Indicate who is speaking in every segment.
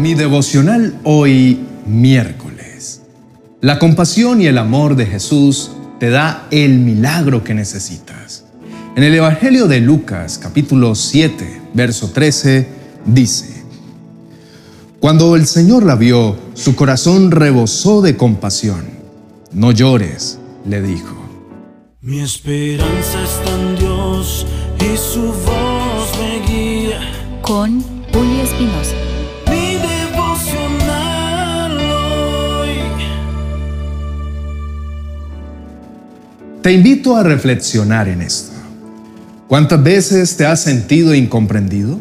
Speaker 1: Mi devocional hoy miércoles. La compasión y el amor de Jesús te da el milagro que necesitas. En el Evangelio de Lucas capítulo 7, verso 13, dice, Cuando el Señor la vio, su corazón rebosó de compasión. No llores, le dijo.
Speaker 2: Mi esperanza está en Dios y su voz me guía.
Speaker 3: Con Julio Espinosa.
Speaker 1: Te invito a reflexionar en esto. ¿Cuántas veces te has sentido incomprendido?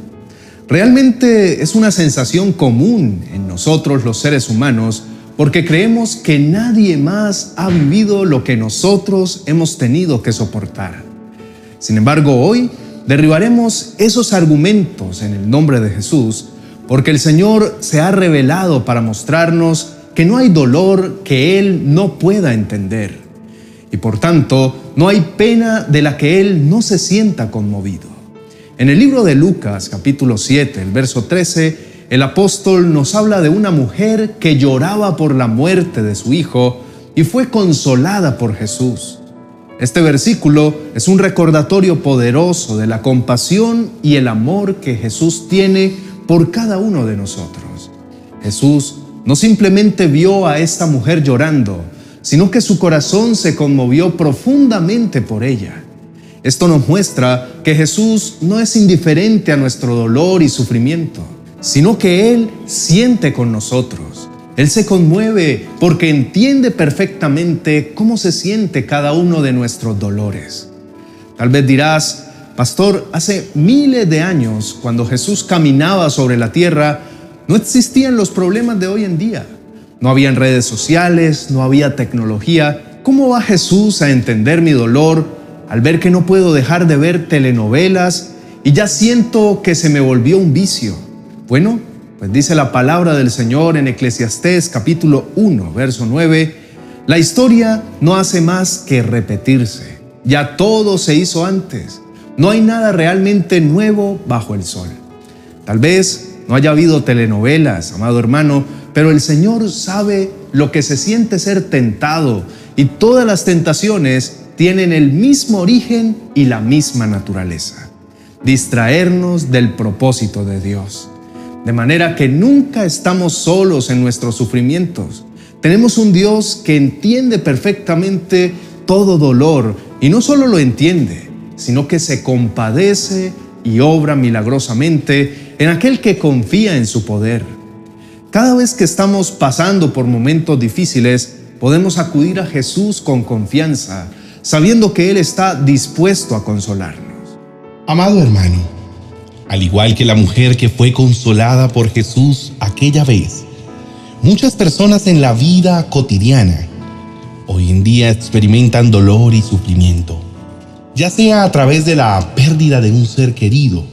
Speaker 1: Realmente es una sensación común en nosotros los seres humanos porque creemos que nadie más ha vivido lo que nosotros hemos tenido que soportar. Sin embargo, hoy derribaremos esos argumentos en el nombre de Jesús porque el Señor se ha revelado para mostrarnos que no hay dolor que Él no pueda entender. Y por tanto, no hay pena de la que Él no se sienta conmovido. En el libro de Lucas, capítulo 7, el verso 13, el apóstol nos habla de una mujer que lloraba por la muerte de su hijo y fue consolada por Jesús. Este versículo es un recordatorio poderoso de la compasión y el amor que Jesús tiene por cada uno de nosotros. Jesús no simplemente vio a esta mujer llorando, sino que su corazón se conmovió profundamente por ella. Esto nos muestra que Jesús no es indiferente a nuestro dolor y sufrimiento sino que Él siente con nosotros. Él se conmueve porque entiende perfectamente cómo se siente cada uno de nuestros dolores. Tal vez dirás, Pastor, hace miles de años, cuando Jesús caminaba sobre la tierra, no existían los problemas de hoy en día. No habían redes sociales, no había tecnología. ¿Cómo va Jesús a entender mi dolor al ver que no puedo dejar de ver telenovelas y ya siento que se me volvió un vicio? Bueno, pues dice la palabra del Señor en Eclesiastés capítulo 1, verso 9, la historia no hace más que repetirse. Ya todo se hizo antes. No hay nada realmente nuevo bajo el sol. Tal vez no haya habido telenovelas, amado hermano, pero el Señor sabe lo que se siente ser tentado y todas las tentaciones tienen el mismo origen y la misma naturaleza. Distraernos del propósito de Dios. De manera que nunca estamos solos en nuestros sufrimientos. Tenemos un Dios que entiende perfectamente todo dolor y no solo lo entiende, sino que se compadece y obra milagrosamente en aquel que confía en su poder. Cada vez que estamos pasando por momentos difíciles, podemos acudir a Jesús con confianza, sabiendo que Él está dispuesto a consolarnos.
Speaker 4: Amado hermano, al igual que la mujer que fue consolada por Jesús aquella vez. Muchas personas en la vida cotidiana hoy en día experimentan dolor y sufrimiento, ya sea a través de la pérdida de un ser querido,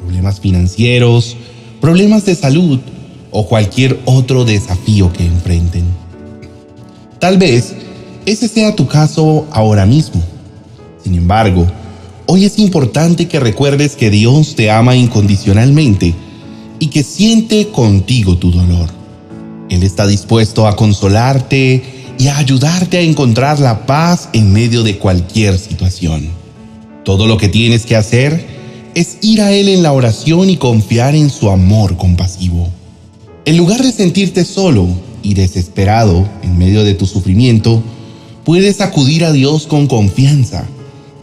Speaker 4: problemas financieros, problemas de salud o cualquier otro desafío que enfrenten. Tal vez ese sea tu caso ahora mismo. Sin embargo, Hoy es importante que recuerdes que Dios te ama incondicionalmente y que siente contigo tu dolor. Él está dispuesto a consolarte y a ayudarte a encontrar la paz en medio de cualquier situación. Todo lo que tienes que hacer es ir a Él en la oración y confiar en su amor compasivo. En lugar de sentirte solo y desesperado en medio de tu sufrimiento, puedes acudir a Dios con confianza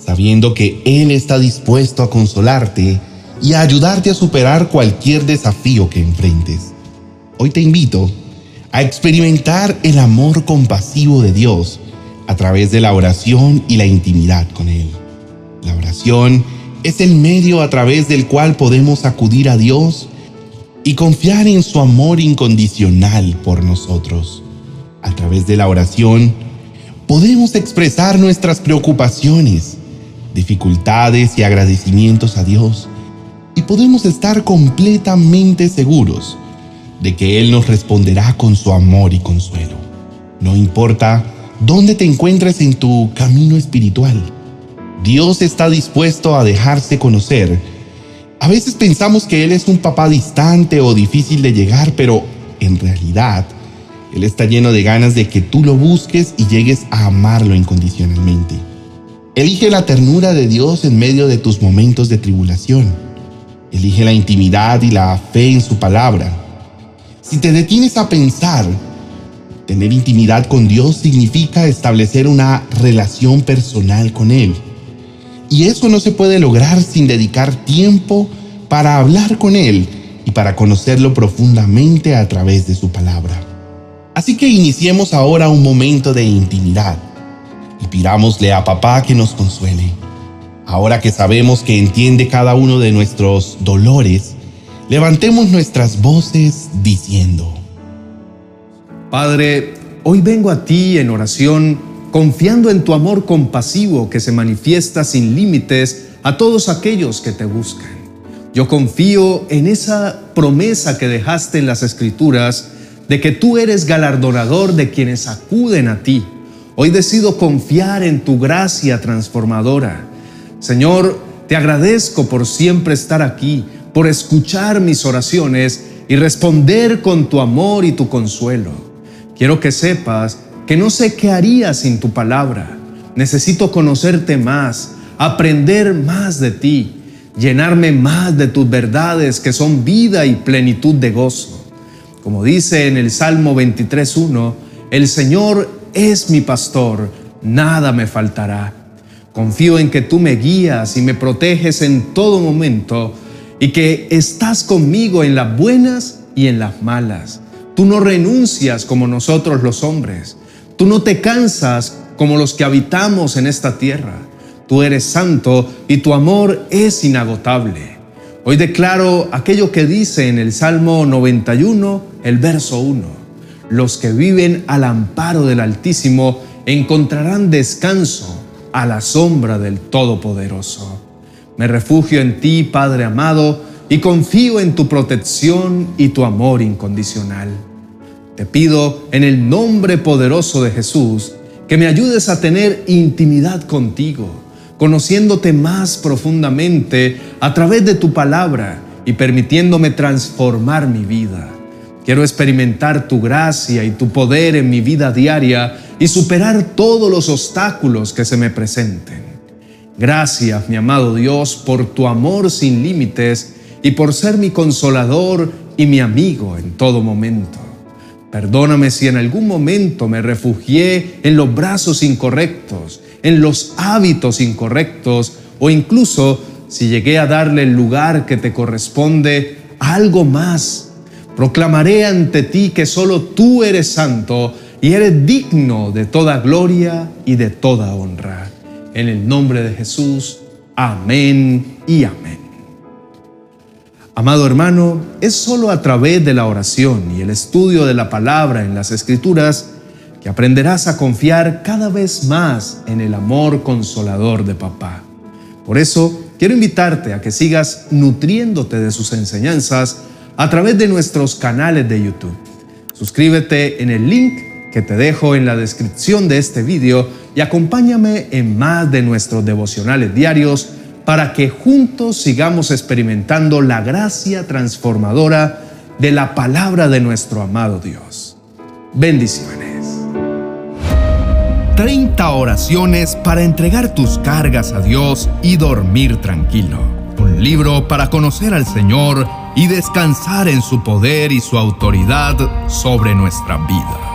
Speaker 4: sabiendo que Él está dispuesto a consolarte y a ayudarte a superar cualquier desafío que enfrentes. Hoy te invito a experimentar el amor compasivo de Dios a través de la oración y la intimidad con Él. La oración es el medio a través del cual podemos acudir a Dios y confiar en su amor incondicional por nosotros. A través de la oración podemos expresar nuestras preocupaciones, dificultades y agradecimientos a Dios y podemos estar completamente seguros de que Él nos responderá con su amor y consuelo. No importa dónde te encuentres en tu camino espiritual, Dios está dispuesto a dejarse conocer A veces pensamos que Él es un papá distante o difícil de llegar, pero en realidad Él está lleno de ganas de que tú lo busques y llegues a amarlo incondicionalmente. Elige la ternura de Dios en medio de tus momentos de tribulación. Elige la intimidad y la fe en su palabra. Si te detienes a pensar, tener intimidad con Dios significa establecer una relación personal con Él. Y eso no se puede lograr sin dedicar tiempo para hablar con Él y para conocerlo profundamente a través de su palabra. Así que iniciemos ahora un momento de intimidad y pidámosle a papá que nos consuele. Ahora que sabemos que entiende cada uno de nuestros dolores, levantemos nuestras voces diciendo,
Speaker 1: Padre, hoy vengo a ti en oración confiando en tu amor compasivo que se manifiesta sin límites a todos aquellos que te buscan. Yo confío en esa promesa que dejaste en las escrituras de que tú eres galardonador de quienes acuden a ti. Hoy decido confiar en tu gracia transformadora. Señor, te agradezco por siempre estar aquí, por escuchar mis oraciones y responder con tu amor y tu consuelo. Quiero que sepas que no sé qué haría sin tu palabra. Necesito conocerte más, aprender más de ti, llenarme más de tus verdades que son vida y plenitud de gozo. Como dice en el Salmo 23.1, el Señor es mi pastor, nada me faltará. Confío en que tú me guías y me proteges en todo momento y que estás conmigo en las buenas y en las malas. Tú no renuncias como nosotros los hombres. Tú no te cansas como los que habitamos en esta tierra. Tú eres santo y tu amor es inagotable. Hoy declaro aquello que dice en el Salmo 91, el verso 1. Los que viven al amparo del Altísimo encontrarán descanso a la sombra del Todopoderoso. Me refugio en ti, Padre amado, y confío en tu protección y tu amor incondicional. Te pido en el nombre poderoso de Jesús que me ayudes a tener intimidad contigo, conociéndote más profundamente a través de tu palabra y permitiéndome transformar mi vida. Quiero experimentar tu gracia y tu poder en mi vida diaria y superar todos los obstáculos que se me presenten. Gracias, mi amado Dios, por tu amor sin límites y por ser mi consolador y mi amigo en todo momento. Perdóname si en algún momento me refugié en los brazos incorrectos, en los hábitos incorrectos o incluso si llegué a darle el lugar que te corresponde a algo más. Proclamaré ante ti que solo tú eres santo y eres digno de toda gloria y de toda honra. En el nombre de Jesús, amén y amén. Amado hermano, es solo a través de la oración y el estudio de la palabra en las escrituras que aprenderás a confiar cada vez más en el amor consolador de papá. Por eso, quiero invitarte a que sigas nutriéndote de sus enseñanzas a través de nuestros canales de YouTube. Suscríbete en el link que te dejo en la descripción de este video y acompáñame en más de nuestros devocionales diarios para que juntos sigamos experimentando la gracia transformadora de la palabra de nuestro amado Dios. Bendiciones. 30 oraciones para entregar tus cargas a Dios y dormir tranquilo. Un libro para conocer al Señor y descansar en su poder y su autoridad sobre nuestra vida.